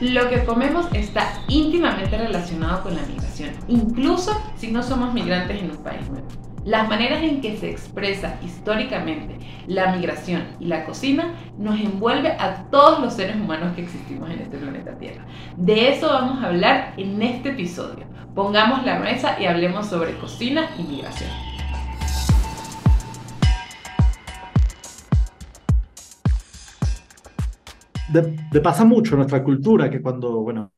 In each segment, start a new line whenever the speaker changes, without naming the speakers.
Lo que comemos está íntimamente relacionado con la migración, incluso si no somos migrantes en un país nuevo. Las maneras en que se expresa históricamente la migración y la cocina nos envuelve a todos los seres humanos que existimos en este planeta Tierra. De eso vamos a hablar en este episodio. Pongamos la mesa y hablemos sobre cocina y migración.
De, pasa mucho en nuestra cultura que cuando, bueno,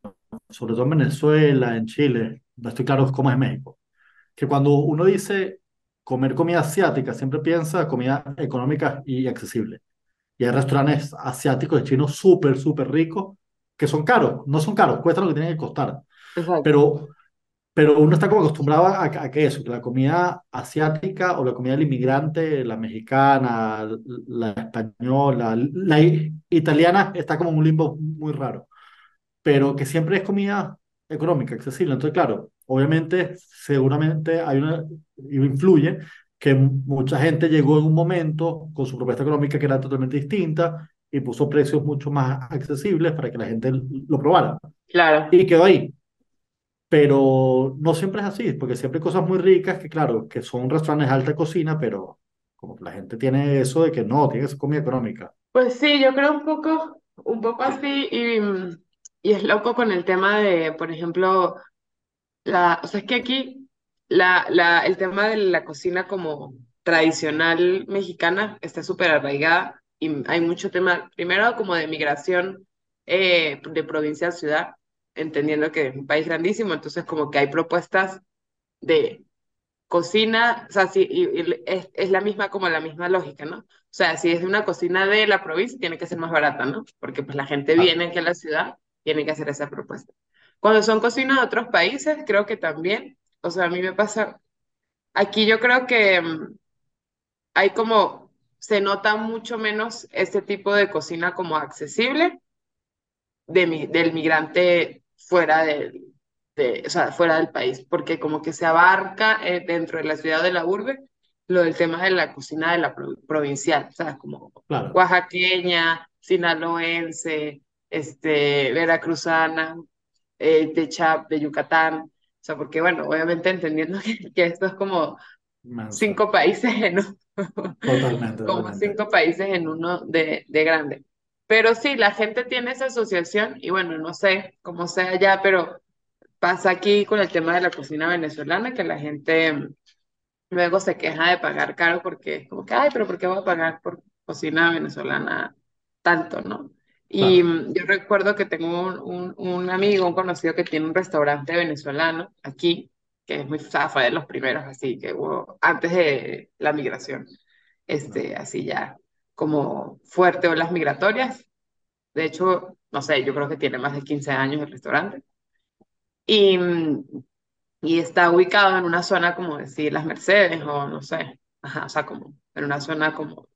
sobre todo en Venezuela, en Chile, no estoy claro cómo es en México, que cuando uno dice comer comida asiática, siempre piensa comida económica y accesible. Y hay restaurantes asiáticos y chinos súper, súper ricos que son caros, no son caros, cuestan lo que tienen que costar. Pero pero uno está como acostumbrado a, que eso, que la comida asiática o la comida del inmigrante, la mexicana, la española, la italiana, está como en un limbo muy raro, pero que siempre es comida económica, accesible. Entonces, claro, obviamente, seguramente hay una, influye que mucha gente llegó en un momento con su propuesta económica que era totalmente distinta y puso precios mucho más accesibles para que la gente lo probara.
Claro.
Y quedó ahí pero no siempre es así, porque siempre hay cosas muy ricas que, claro, que son restaurantes de alta cocina, pero como la gente tiene eso de que no, tiene que ser comida económica.
Pues sí, yo creo un poco, un poco así, y, y es loco con el tema de, por ejemplo, la, o sea, es que aquí la, la, el tema de la cocina como tradicional mexicana está súper arraigada y hay mucho tema, primero como de migración eh, de provincia a ciudad, entendiendo que es un país grandísimo, entonces como que hay propuestas de cocina, o sea, sí, es, es, la misma como la misma lógica, ¿no? O sea, si es de una cocina de la provincia, tiene que ser más barata, ¿no? Porque pues la gente viene aquí a la ciudad, tiene que hacer esa propuesta. Cuando son cocinas de otros países, creo que también, o sea, a mí me pasa, aquí yo creo que mm, hay como, se nota mucho menos este tipo de cocina como accesible de, del migrante fuera del, de, o sea, fuera del país, porque como que se abarca eh, dentro de la ciudad de la urbe lo del tema de la cocina de la provincial, o sea, como oaxaqueña, sinaloense, este, veracruzana, eh, de Chap, de Yucatán, o sea, porque bueno, obviamente entendiendo que, que esto es como cinco países en uno,
totalmente,
como cinco países en uno de, de grande. Pero sí, la gente tiene esa asociación y bueno, no sé cómo sea ya, pero pasa aquí con el tema de la cocina venezolana, que la gente luego se queja de pagar caro porque es como que, ay, pero ¿por qué voy a pagar por cocina venezolana tanto, no? Y yo recuerdo que tengo un, un, amigo, un conocido que tiene un restaurante venezolano aquí, que es muy, fue de los primeros, así que hubo, antes de la migración, este, así ya como fuerte olas migratorias. De hecho, no sé, yo creo que tiene más de 15 años el restaurante. Y, y está ubicado en una zona como decir Las Mercedes o no sé, ajá, o sea, como en una zona como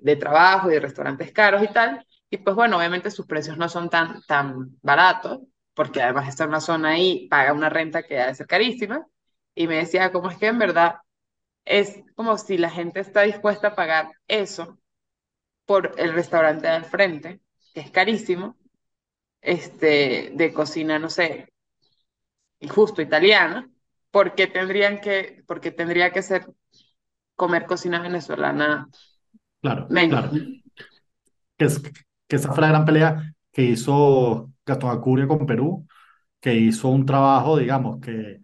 de, trabajo y de restaurantes caros y tal. Y pues bueno, obviamente sus precios no son tan, tan baratos, porque además está en una zona ahí, paga una renta que debe ser carísima. Y me decía, como es que en verdad es como si la gente está dispuesta a pagar eso por el restaurante de al frente, que es carísimo, este, de cocina, no sé, justo italiana, porque tendrían que, porque tendría que ser comer cocina venezolana.
Claro, claro. Que, es, que esa fue la gran pelea que hizo Gastón Acurio con Perú, que hizo un trabajo, digamos, que,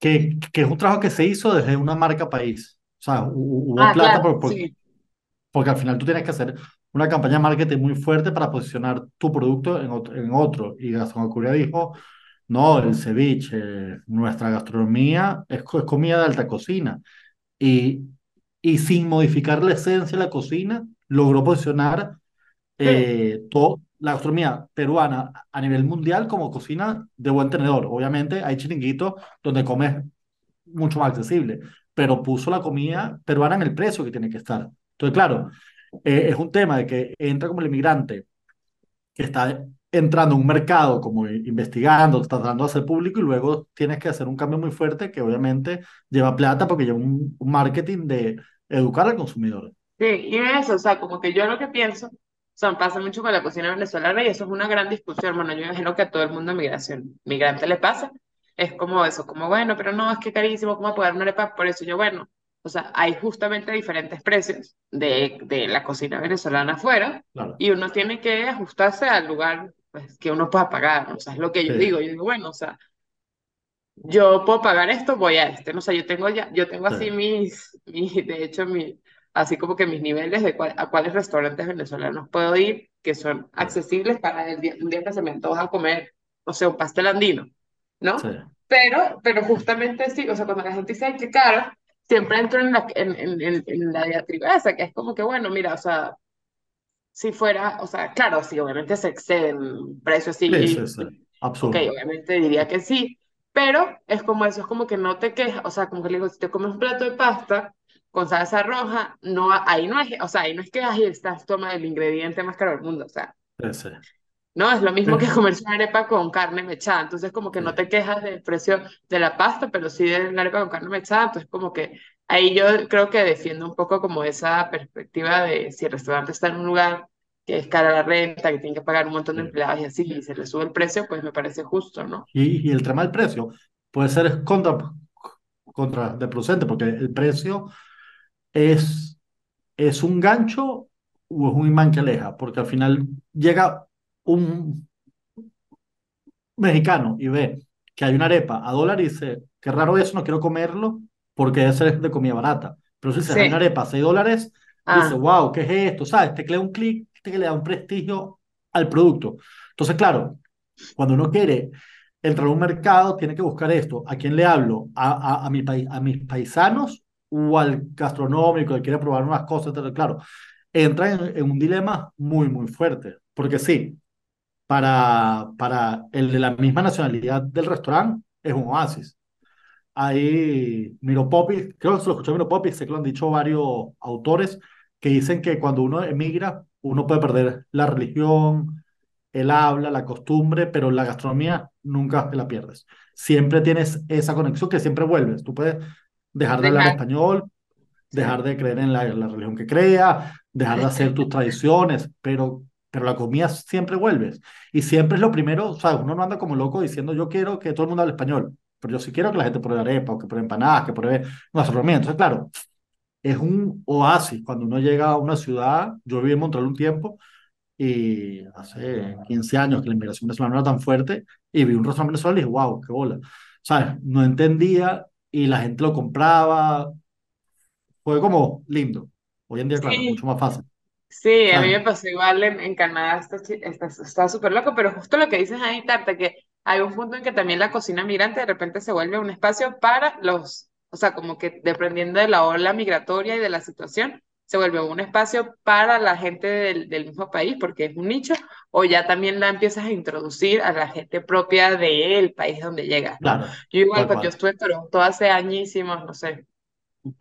que, que es un trabajo que se hizo desde una marca país. O sea, hubo ah, plata por, porque al final tú tienes que hacer una campaña de marketing muy fuerte para posicionar tu producto en otro. En otro. Y Gastón dijo, no, el ceviche, nuestra gastronomía es, comida de alta cocina. Y, y sin modificar la esencia de la cocina, logró posicionar eh, la gastronomía peruana a nivel mundial como cocina de buen tenedor. Obviamente hay chiringuitos donde comes mucho más accesible, pero puso la comida peruana en el precio que tiene que estar. Entonces, claro, eh, es un tema de que entra como el inmigrante que está entrando en un mercado, como investigando, tratando de hacer público y luego tienes que hacer un cambio muy fuerte que obviamente lleva plata porque lleva un, marketing de educar al consumidor.
Sí, y eso, o sea, como que yo lo que pienso O sea, pasa mucho con la cocina venezolana y eso es una gran discusión. Bueno, yo imagino que a todo el mundo migración migrante le pasa. Es como eso, como bueno, pero no, es que carísimo, ¿cómo pagar una arepa? Por eso yo, bueno, o sea, hay justamente diferentes precios de, de la cocina venezolana afuera y uno tiene que ajustarse al lugar pues, que uno pueda pagar. O sea, es lo que yo digo. Yo digo, bueno, o sea, yo puedo pagar esto, voy a este. No sé, yo tengo ya, yo tengo así mis, mis, de hecho, mi, así como que mis niveles de a cuáles restaurantes venezolanos puedo ir que son accesibles para el día, un día que se me antoja comer, o sea, un pastel andino, ¿no? Pero, pero justamente sí, o sea, cuando la gente dice, qué caro, siempre entro en la, en, en, en, la diatriba esa, que es como que, bueno, mira, o sea, si fuera, o sea, claro, si obviamente se exceden precios así,
sí, sí,
ok, obviamente diría que sí, pero es como eso, es como que no te quejas, o sea, como que le digo, si te comes un plato de pasta, con salsa roja, no, ahí no es, o sea, ahí no es que ahí estás toma el ingrediente más caro del mundo, o sea. No, es lo mismo que comer una arepa con carne mechada, entonces como que no te quejas del precio de la pasta, pero sí de la arepa con carne mechada, entonces como que ahí yo creo que defiendo un poco como esa perspectiva de si el restaurante está en un lugar que es cara la renta, que tiene que pagar un montón de empleados y así, y se le sube el precio, pues me parece justo, ¿no?
Y, y el tema del precio puede ser contra, contraproducente, porque el precio es, es un gancho o es un imán que aleja, porque al final llega un mexicano y ve que hay una arepa a dólar y dice, qué raro eso, no quiero comerlo porque debe ser de comida barata. Pero si se sí. una arepa a 6 dólares, ah. dice, wow, ¿qué es esto? ¿Sabes? Te crea un clic, te le da un prestigio al producto. Entonces, claro, cuando uno quiere entrar a un mercado, tiene que buscar esto. ¿A quién le hablo? ¿A, a, a, mi, a mis paisanos o al gastronómico que quiere probar unas cosas, claro, entra en, en, un dilema muy, muy fuerte, porque sí, para, para el de la misma nacionalidad del restaurante es un oasis. Ahí Miro Popis, creo que se lo escuchó Miro Popis, sé que lo han dicho varios autores, que dicen que cuando uno emigra, uno puede perder la religión, el habla, la costumbre, pero la gastronomía nunca la pierdes. Siempre tienes esa conexión que siempre vuelves. Tú puedes dejar de hablar español, dejar de creer en la, la, religión que crea, dejar de hacer tus tradiciones, pero, pero la comida siempre vuelves. Y siempre es lo primero, o sea, uno no anda como loco diciendo yo quiero que todo el mundo hable español, pero yo sí quiero que la gente pruebe arepa, o que pruebe empanadas, que pruebe gastronomía. Entonces, claro, es un oasis cuando uno llega a una ciudad, yo viví en Montreal un tiempo, y hace 15 años que la inmigración venezolana no era tan fuerte, y vi un restaurante venezolano y dije, wow, qué bola. ¿Sabes? No entendía y la gente lo compraba. Fue como lindo. Hoy en día, claro,
Sí.
mucho más fácil.
Sí, a mí
¿Sabes?
me pasó igual en, en Canadá, está, chi- está, está súper loco, pero justo lo que dices ahí, Tarta, que hay un punto en que también la cocina migrante de repente se vuelve un espacio para los, o sea, como que dependiendo de la ola migratoria y de la situación, se vuelve un espacio para la gente del, del mismo país, porque es un nicho, o ya también la empiezas a introducir a la gente propia del país donde llegas, ¿no?
Claro,
Yo igual, cuando yo
cual.
estuve en Toronto hace añísimos, no sé,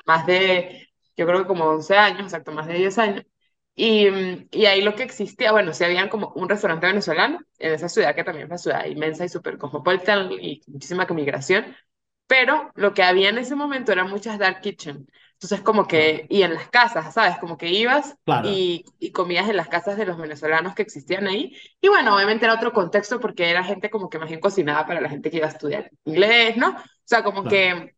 más de, yo creo que como 11 años, exacto, más de 10 años. Y, mm, y ahí lo que existía, bueno, sí habían como un restaurante venezolano en esa ciudad que también es una ciudad inmensa y súper cosmopolita y muchísima migración, pero lo que había en ese momento eran muchas dark kitchen. Entonces como que, y en las casas, ¿sabes? Como que ibas
claro,
y, y comías en las casas de los venezolanos que existían ahí. Y bueno, obviamente era otro contexto porque era gente como que más bien cocinada para la gente que iba a estudiar inglés, ¿no? O sea, como
claro.
que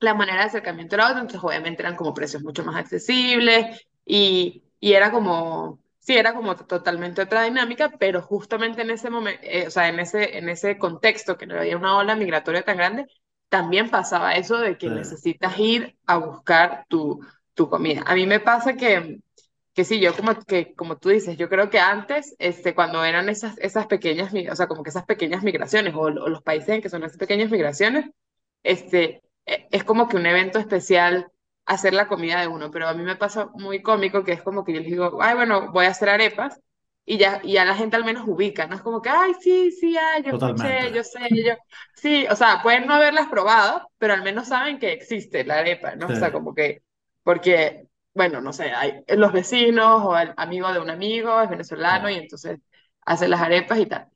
la manera de acercamiento era otra, entonces obviamente eran como precios mucho más accesibles y, y era como, sí, era como totalmente otra dinámica, pero justamente en ese momento, o sea, en ese, en ese contexto que no había una ola migratoria tan grande, también pasaba eso de que necesitas ir a buscar tu, tu comida. A mí me pasa que, que sí, yo como, que, como tú dices, yo creo que antes, este, cuando eran esas, esas pequeñas, o sea, como que esas pequeñas migraciones o, o los países en que son esas pequeñas migraciones, este, e- es como que un evento especial hacer la comida de uno, pero a mí me pasa muy cómico que es como que yo les digo, ay, bueno, voy a hacer arepas y ya, y ya la gente al menos ubica, ¿no? Es como que, ay, sí, sí, ay, yo escuché,
totalmente.
yo sé, yo, sí, o sea, pueden no haberlas probado, pero al menos saben que existe la arepa, ¿no?
Sí,
O sea, como que, porque, bueno, no sé, hay los vecinos o el amigo de un amigo es venezolano y entonces hace las arepas y tal.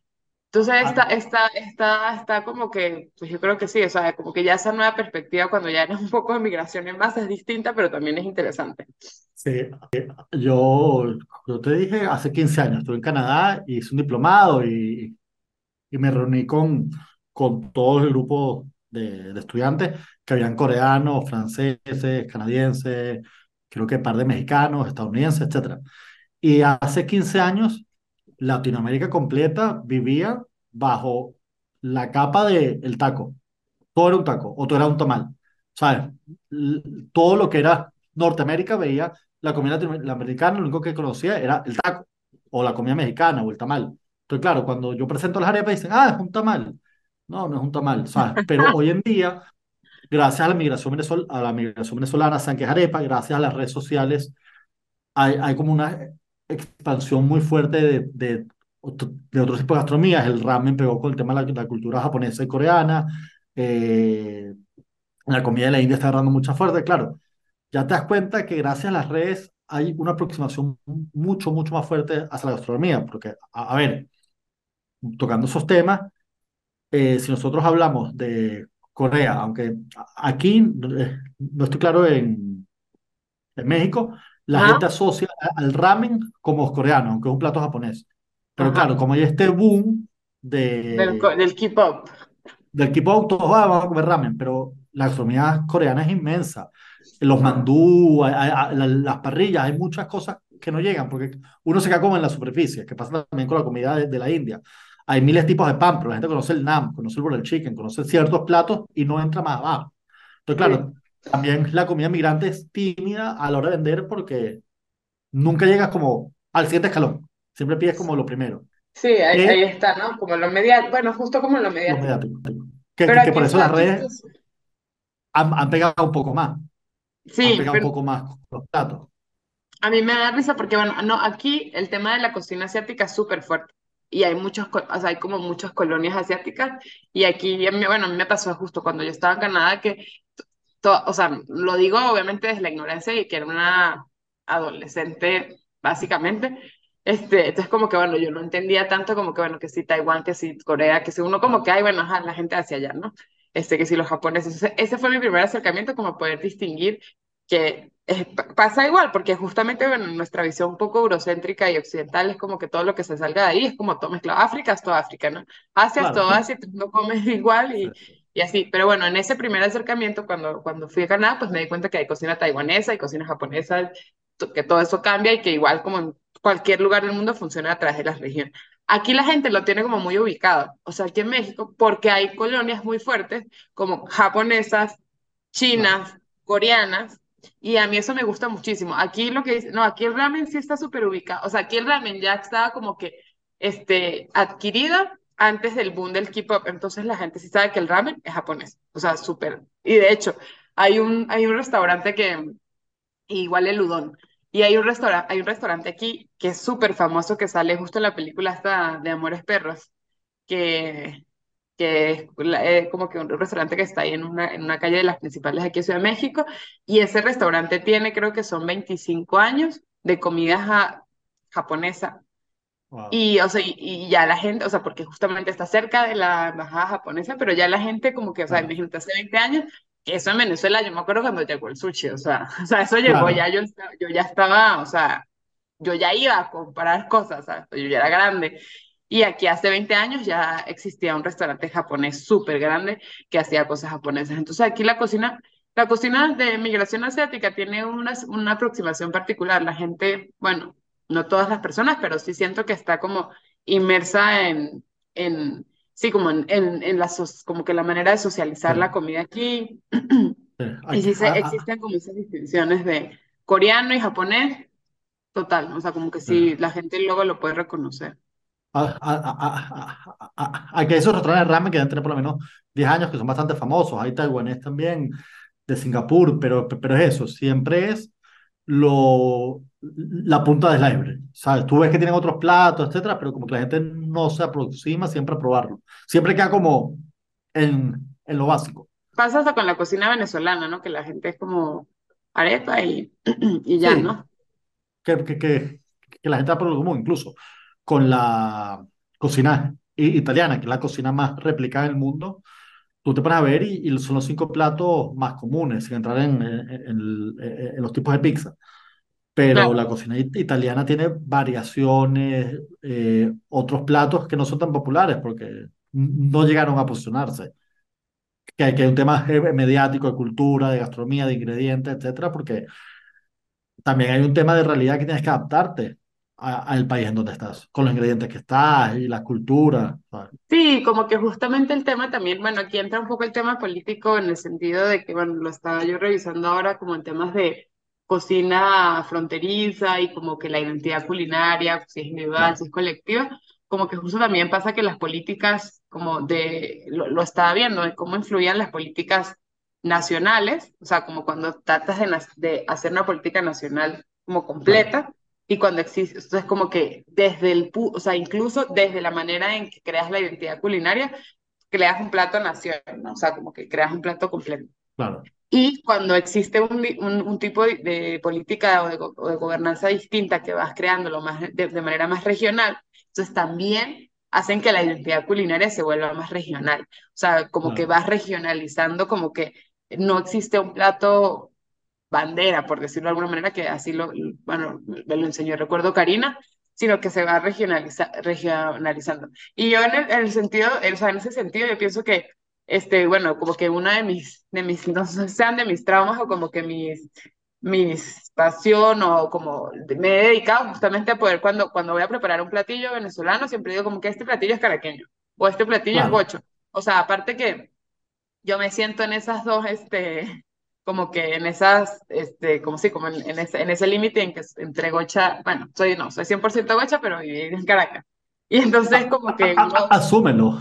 Entonces está,
Ah,
está, está, está como que, pues yo creo que sí, o sea, como que ya esa nueva perspectiva cuando ya eres un poco de migración en masa es distinta, pero también es interesante.
sí, yo yo te dije hace 15 años, estuve en Canadá y hice un diplomado y, y me reuní con, con todo el grupo de, de estudiantes que habían coreanos, franceses, canadienses, creo que un par de mexicanos, estadounidenses, etc. Y hace 15 años, Latinoamérica completa vivía bajo la capa del el taco. Todo era un taco, o todo era un tamal. ¿Sabes? Todo lo que era Norteamérica veía la comida latinoamericana, lo único que conocía era el taco, o la comida mexicana, o el tamal. Entonces, claro, cuando yo presento las arepas, dicen, ah, es un tamal. No, no es un tamal, ¿sabes? Pero hoy en día, gracias a la migración, venezol a la migración venezolana, saben que es arepa, gracias a las redes sociales, hay, hay como una expansión muy fuerte de, de, de otros tipos de gastronomías. El ramen pegó con el tema de la, cultura japonesa y coreana. Eh, la comida de la India está agarrando mucha fuerte, claro. Ya te das cuenta que gracias a las redes hay una aproximación mucho, mucho más fuerte hacia la gastronomía, porque, a, ver, tocando esos temas, eh, si nosotros hablamos de Corea, aunque aquí eh, no estoy claro en, en México, la gente asocia al ramen como coreano, aunque es un plato japonés. Pero claro, como hay este boom de,
del, del K-pop.
Del K-pop, todos van a comer ramen, pero la gastronomía coreana es inmensa. Los mandú, las parrillas, hay muchas cosas que no llegan, porque uno se queda como en la superficie, que pasa también con la comida de, la India. Hay miles de tipos de pan, pero la gente conoce el nam, conoce el boiled chicken, conoce ciertos platos y no entra más abajo. Entonces, claro, también la comida migrante es tímida a la hora de vender porque nunca llegas como al siguiente escalón. Siempre pides como lo primero.
Sí, ahí, está, ¿no? Como lo mediático. Bueno, justo como lo mediático.
Que, que, por eso las redes han, han, pegado un poco más. Sí, han pegado un poco más los platos.
A mí me da risa porque, bueno, no, aquí el tema de la cocina asiática es súper fuerte y hay muchos, o sea, hay como muchas colonias asiáticas y aquí, bueno, a mí me pasó justo cuando yo estaba en Canadá que o sea, lo digo obviamente desde la ignorancia y que era una adolescente, básicamente. Este, entonces como que, bueno, yo no entendía tanto como que, bueno, que si Taiwán, que si Corea, que si uno como que, hay, bueno, la gente hacia allá, ¿no? Este, que si los japoneses. ese fue mi primer acercamiento, como poder distinguir que pasa igual, porque justamente, bueno, nuestra visión un poco eurocéntrica y occidental es como que todo lo que se salga de ahí es como todo mezclado. África es todo África, ¿no? Asia es todo Asia, no comes igual y y así. Pero bueno, en ese primer acercamiento, cuando, cuando fui a Canadá, pues me di cuenta que hay cocina taiwanesa y cocina japonesa, que todo eso cambia y que igual como en cualquier lugar del mundo funciona a través de las regiones. Aquí la gente lo tiene como muy ubicado, o sea, aquí en México, porque hay colonias muy fuertes como japonesas, chinas, coreanas, y a mí eso me gusta muchísimo. Aquí lo que dice, no, aquí el ramen sí está súper ubicado, o sea, aquí el ramen ya estaba como que este, adquirido antes del boom del K-pop, entonces la gente sí sabe que el ramen es japonés, o sea, súper. Y de hecho, hay un, hay un restaurante que, igual el udon, y hay un, restaurante hay un restaurante aquí que es súper famoso, que sale justo en la película esta de Amores Perros, que, que es eh, como que un restaurante que está ahí en una, en una calle de las principales aquí en Ciudad de México, y ese restaurante tiene, creo que son 25 años de comida japonesa y, o sea, y, ya la gente, o sea, porque justamente está cerca de la embajada japonesa, pero ya la gente como que, o sea, imagínate, hace 20 años, que eso en Venezuela, yo me acuerdo cuando llegó el sushi, o sea, o sea eso llegó ya, yo, yo ya estaba, o sea, yo ya iba a comprar cosas, ¿sabes? Yo ya era grande. Y aquí hace 20 años ya existía un restaurante japonés súper grande que hacía cosas japonesas. Entonces aquí la cocina, la cocina de migración asiática tiene una, una aproximación particular. La gente, bueno, no todas las personas, pero sí siento que está como inmersa en, en sí, como en, en, la, como que la manera de socializar la comida aquí. y sí se, ah, ah. existen como esas distinciones de coreano y japonés, total, o sea, como que sí, la gente luego lo puede reconocer.
Aquí hay esos restaurantes de ramen que deben tener por lo menos 10 años, que son bastante famosos. Hay taiwanés también, de Singapur, pero, pero es eso, siempre es lo, la punta del iceberg. ¿Sabes? Tú ves que tienen otros platos, etcétera, pero como que la gente no se aproxima siempre a probarlo. Siempre queda como en, en lo básico.
Pasa hasta con la cocina venezolana, ¿no? Que la gente es como arepa y, y ya, ¿no?
Que, que, que, que, la gente ha lo común, incluso con la cocina italiana, que es la cocina más replicada en el mundo. Tú te pones a ver y, son los cinco platos más comunes, sin entrar en, en, en los tipos de pizza pero la cocina italiana tiene variaciones, eh, otros platos que no son tan populares porque no llegaron a posicionarse. Que hay, que hay un tema mediático de cultura, de gastronomía, de ingredientes, etcétera, porque también hay un tema de realidad que tienes que adaptarte al país en donde estás, con los ingredientes que estás y la cultura.
Sí, como que justamente el tema también, bueno, aquí entra un poco el tema político en el sentido de que, bueno, lo estaba yo revisando ahora como en temas de cocina fronteriza y como que la identidad culinaria, si es individual, si es colectiva, como que justo también pasa que las políticas, como de, lo, estaba viendo, de cómo influían las políticas nacionales, o sea, como cuando tratas de, de hacer una política nacional como completa, y cuando existe, entonces como que desde el, o sea, incluso desde la manera en que creas la identidad culinaria, creas un plato nacional, ¿no? O sea, como que creas un plato completo.
Claro.
Y cuando existe un, un, tipo de, política o de, gobernanza distinta que vas creándolo más, de, manera más regional, entonces también hacen que la identidad culinaria se vuelva más regional. O sea, como que vas regionalizando, como que no existe un plato bandera, por decirlo de alguna manera, que así lo, bueno, me lo enseñó, recuerdo Karina, sino que se va regionaliza, regionalizando. Y yo en el, en el sentido, o sea, en ese sentido, yo pienso que este, bueno, como que una de mis, de mis, no sean de mis traumas o como que mis, mis pasión o como me he dedicado justamente a poder cuando, cuando voy a preparar un platillo venezolano, siempre digo como que este platillo es caraqueño o este platillo es gocho. O sea, aparte que yo me siento en esas dos, este, como que en esas, este, como sí, como en, en ese, en ese límite en que entre gocha, bueno, soy, no, soy 100% gocha, pero viví en Caracas. Y entonces como que...
Asúmelo.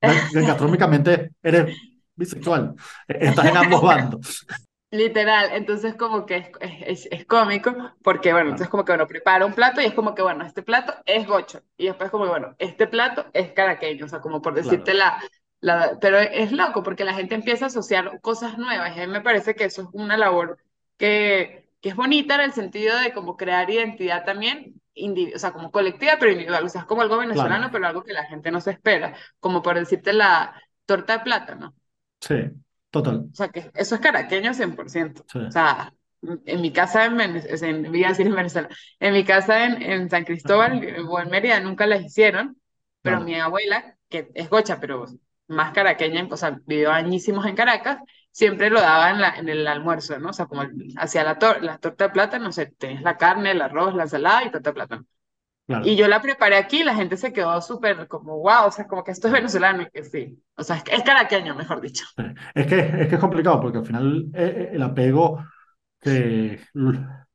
Gastronómicamente eres bisexual, estás en ambos bandos.
Literal, entonces como que es, es, cómico, porque bueno, entonces como que bueno, prepara un plato y es como que bueno, este plato es gocho, y después como que bueno, este plato es caraqueño, o sea, como por decirte la, la, pero es loco porque la gente empieza a asociar cosas nuevas, y a mí me parece que eso es una labor que, que es bonita en el sentido de como crear identidad también, o sea, como colectiva, pero individual. O sea, es como algo venezolano, pero algo que la gente no se espera. Como por decirte la torta de plátano.
Sí, total.
O sea, que eso es caraqueño 100%. O sea, en mi casa en, Venezuela, en, en Venezuela, en mi casa en, en San Cristóbal o en Mérida nunca las hicieron, pero mi abuela, que es gocha, pero más caraqueña, o sea, vivió añísimos en Caracas, siempre lo daba en, la, en el almuerzo, ¿no? O sea, como hacia la, la torta de plátano, no sé, tenés la carne, el arroz, la ensalada y torta de plátano. Y yo la preparé aquí y la gente se quedó súper como, wow, o sea, como que esto es venezolano y que sí. O sea, es, es caraqueño, mejor dicho.
Es que, es que es complicado porque al final eh, eh, el apego que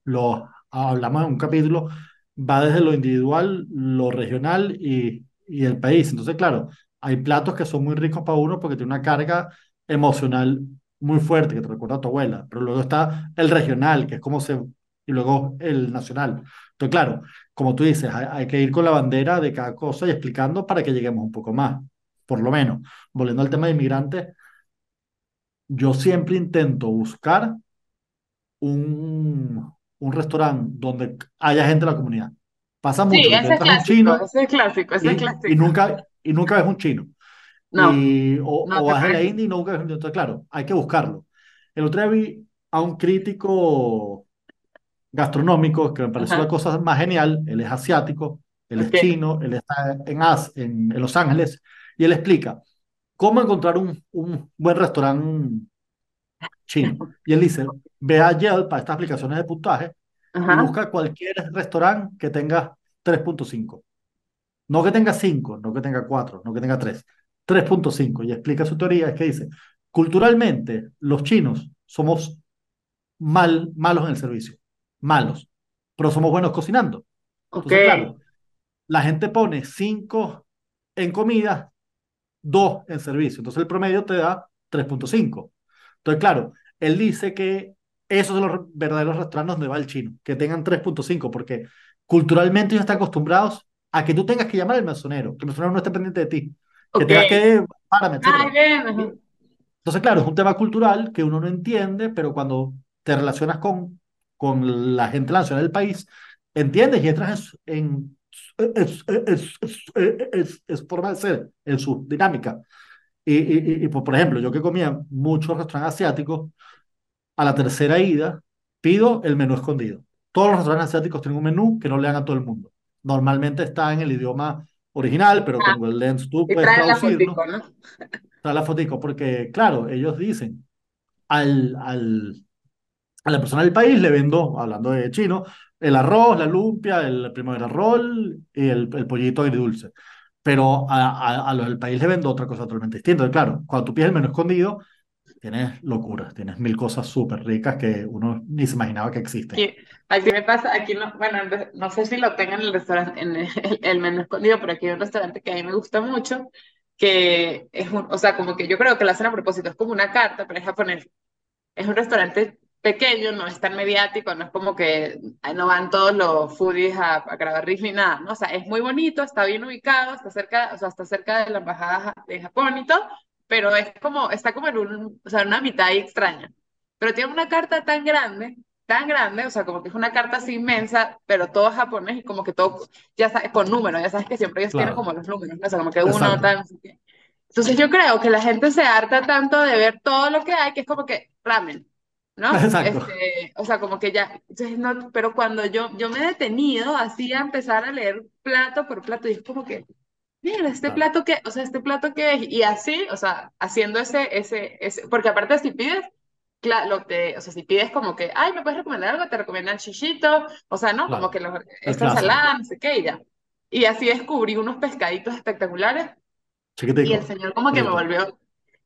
lo hablamos en un capítulo va desde lo individual, lo regional y, y el país. Entonces, claro, hay platos que son muy ricos para uno porque tiene una carga emocional muy fuerte que te recuerda a tu abuela, pero luego está el regional, que es como se... y luego el nacional. Entonces, claro, como tú dices, hay, que ir con la bandera de cada cosa y explicando para que lleguemos un poco más, por lo menos. Volviendo al tema de inmigrantes, yo siempre intento buscar un, un restaurante donde haya gente de la comunidad. Pasa mucho.
Sí, ese es clásico, chino ese es clásico, ese
y,
es clásico.
Y nunca, y nunca ves un chino. No, y, o, no o vas a la India y chino. Entonces, claro, hay que buscarlo. El otro día vi a un crítico gastronómico que me pareció la cosa más genial. Él es asiático, él es chino, él está en, As, en, en, Los Ángeles y él explica cómo encontrar un, un buen restaurante chino. Y él dice, ve a Yelp para estas aplicaciones de puntaje y busca cualquier restaurante que tenga 3.5. No que tenga 5, no que tenga 4, no que tenga 3. 3.5 y explica su teoría, es que dice, culturalmente los chinos somos mal, malos en el servicio, malos, pero somos buenos cocinando. Entonces, claro, la gente pone 5 en comida, 2 en servicio, entonces el promedio te da 3.5. Entonces, claro, él dice que esos son los verdaderos restaurantes donde va el chino, que tengan 3.5, porque culturalmente ellos están acostumbrados a que tú tengas que llamar al mesonero, que el mesonero no esté pendiente de ti, que tengas que Entonces, claro, es un tema cultural que uno no entiende, pero cuando te relacionas con, con la gente nacional del país, entiendes y entras en, es, es, es, forma de ser, en su dinámica. Y, y, y, por ejemplo, yo que comía muchos restaurantes asiáticos, a la tercera ida pido el menú escondido. todos los restaurantes asiáticos tienen un menú que no lean a todo el mundo. Normalmente está en el idioma original, pero con Google Lens tú puedes traducirlo. La ¿no? Trae la fotico, porque claro, ellos dicen al, al, a la persona del país le vendo, hablando de chino, el arroz, la lumpia, el primavera roll y el, el pollito agridulce. Pero a, a, los del país le vendo otra cosa totalmente distinta. Claro, cuando tú pides el menú escondido, tienes locuras, tienes mil cosas súper ricas que uno ni se imaginaba que existen.
aquí me pasa, aquí no, bueno, no sé si lo tengan en el restaurante, en el, menú escondido, pero aquí hay un restaurante que a mí me gusta mucho, que es un, o sea, como que yo creo que lo hacen a propósito, es como una carta, pero es japonés. Es un restaurante pequeño, no es tan mediático, no es como que no van todos los foodies a, a grabar ni nada, ¿no? O sea, es muy bonito, está bien ubicado, está cerca, o sea, está cerca de la embajada de Japón y todo, pero es como, está como en un, o sea, una mitad ahí extraña. Pero tiene una carta tan grande, tan grande, o sea, como que es una carta así inmensa, pero todo japonés y como que todo, ya sabes, con números, ya sabes que siempre ellos tienen como los números, ¿no? o sea, como que uno tan... Entonces yo creo que la gente se harta tanto de ver todo lo que hay, que es como que ramen, ¿no?
Exacto.
Este, o sea, como que ya, entonces, no, pero cuando yo, yo me he detenido así a empezar a leer plato por plato, y es como que, mira, este plato que, o sea, este plato que y así, o sea, haciendo ese, ese, ese, porque aparte si pides, lo te, o sea, si pides como que, ay, ¿me puedes recomendar algo? Te recomiendan chichito, o sea, ¿no? Como que los, esta ensalada, no sé qué, y ya. Y así descubrí unos pescaditos espectaculares, y el señor como que me volvió,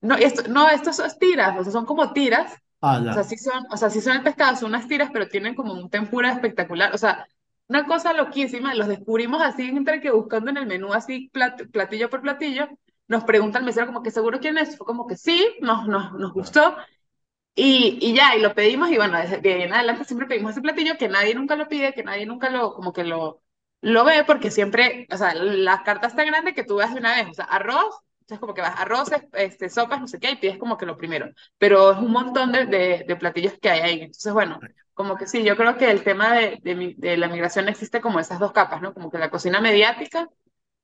no, esto, no, estos son tiras, o sea, son como tiras,
ah,
o sea, sí son, o sea, sí son el pescado, son unas tiras, pero tienen como un tempura espectacular, o sea, una cosa loquísima, los descubrimos así entre que buscando en el menú así platillo por platillo, nos pregunta el mesero como que seguro quién es, fue como que sí, nos, nos, nos gustó, y, y ya, y lo pedimos, y bueno, desde en adelante siempre pedimos ese platillo que nadie nunca lo pide, que nadie nunca lo, como que lo, lo ve, porque siempre, o sea, las cartas tan grandes que tú ves de una vez, o sea, arroz, entonces como que vas arroz, este, sopas, no sé qué, y pides como que lo primero, pero es un montón de, de, de platillos que hay ahí, entonces bueno, como que sí, yo creo que el tema de, de, la migración existe como esas dos capas, ¿no? Como que la cocina mediática,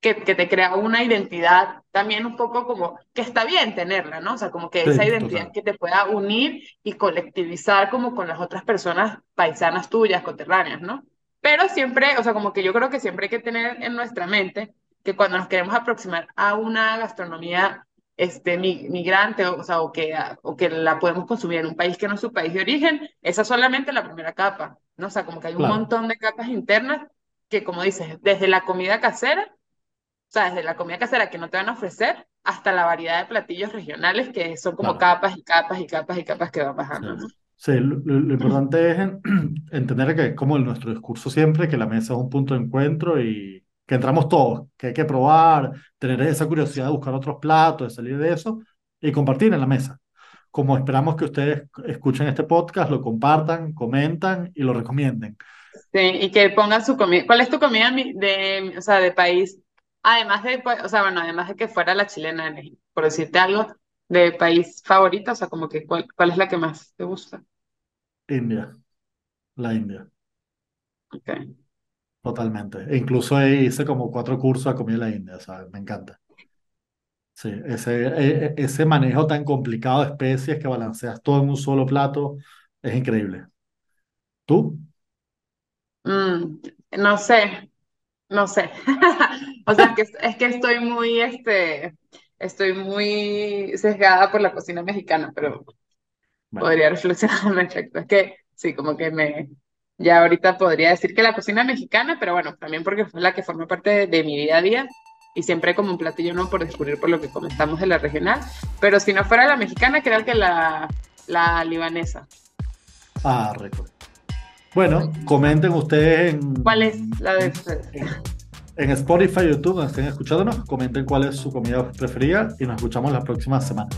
que, que, te crea una identidad también un poco como, que está bien tenerla, ¿no? O sea, como que esa identidad que te pueda unir y colectivizar como con las otras personas paisanas tuyas, coterráneas, ¿no? Pero siempre, o sea, como que yo creo que siempre hay que tener en nuestra mente que cuando nos queremos aproximar a una gastronomía este, migrante, o, sea, o que, o que la podemos consumir en un país que no es su país de origen, esa es solamente la primera capa, ¿no? O sea, como que hay un montón de capas internas que, como dices, desde la comida casera, o sea, desde la comida casera que no te van a ofrecer, hasta la variedad de platillos regionales que son como capas y capas y capas y capas que van bajando.
Sí, lo, lo, importante es entender que, como en nuestro discurso siempre, que la mesa es un punto de encuentro y que entramos todos, que hay que probar, tener esa curiosidad de buscar otros platos, de salir de eso y compartir en la mesa. Como esperamos que ustedes escuchen este podcast, lo compartan, comentan y lo recomienden.
Sí, y que pongan su comida. ¿Cuál es tu comida de, o sea, de país? Además de, pues, o sea, bueno, además de que fuera la chilena, por decirte algo, de país favorito, o sea, como que cuál, cuál es la que más te gusta.
India, la India.
Okay.
Totalmente. E incluso hice como cuatro cursos de comida en la India, ¿sabes? Me encanta. Sí, ese, e, e, ese manejo tan complicado de especies que balanceas todo en un solo plato es increíble. ¿Tú?
Mm, no sé, no sé. O sea, que, es que estoy muy, este, estoy muy sesgada por la cocina mexicana, pero podría reflexionar al respecto. Es que sí, como que me, ya ahorita podría decir que la cocina mexicana, pero bueno, también porque fue la que forma parte de, mi día a día y siempre como un platillo no por descubrir por lo que comentamos de la regional, pero si no fuera la mexicana, creo que la, la libanesa.
Ah, rico. Bueno, comenten ustedes en...
¿Cuál es la de
En, Spotify, YouTube, donde estén escuchándonos, comenten cuál es su comida preferida y nos escuchamos la próxima semana.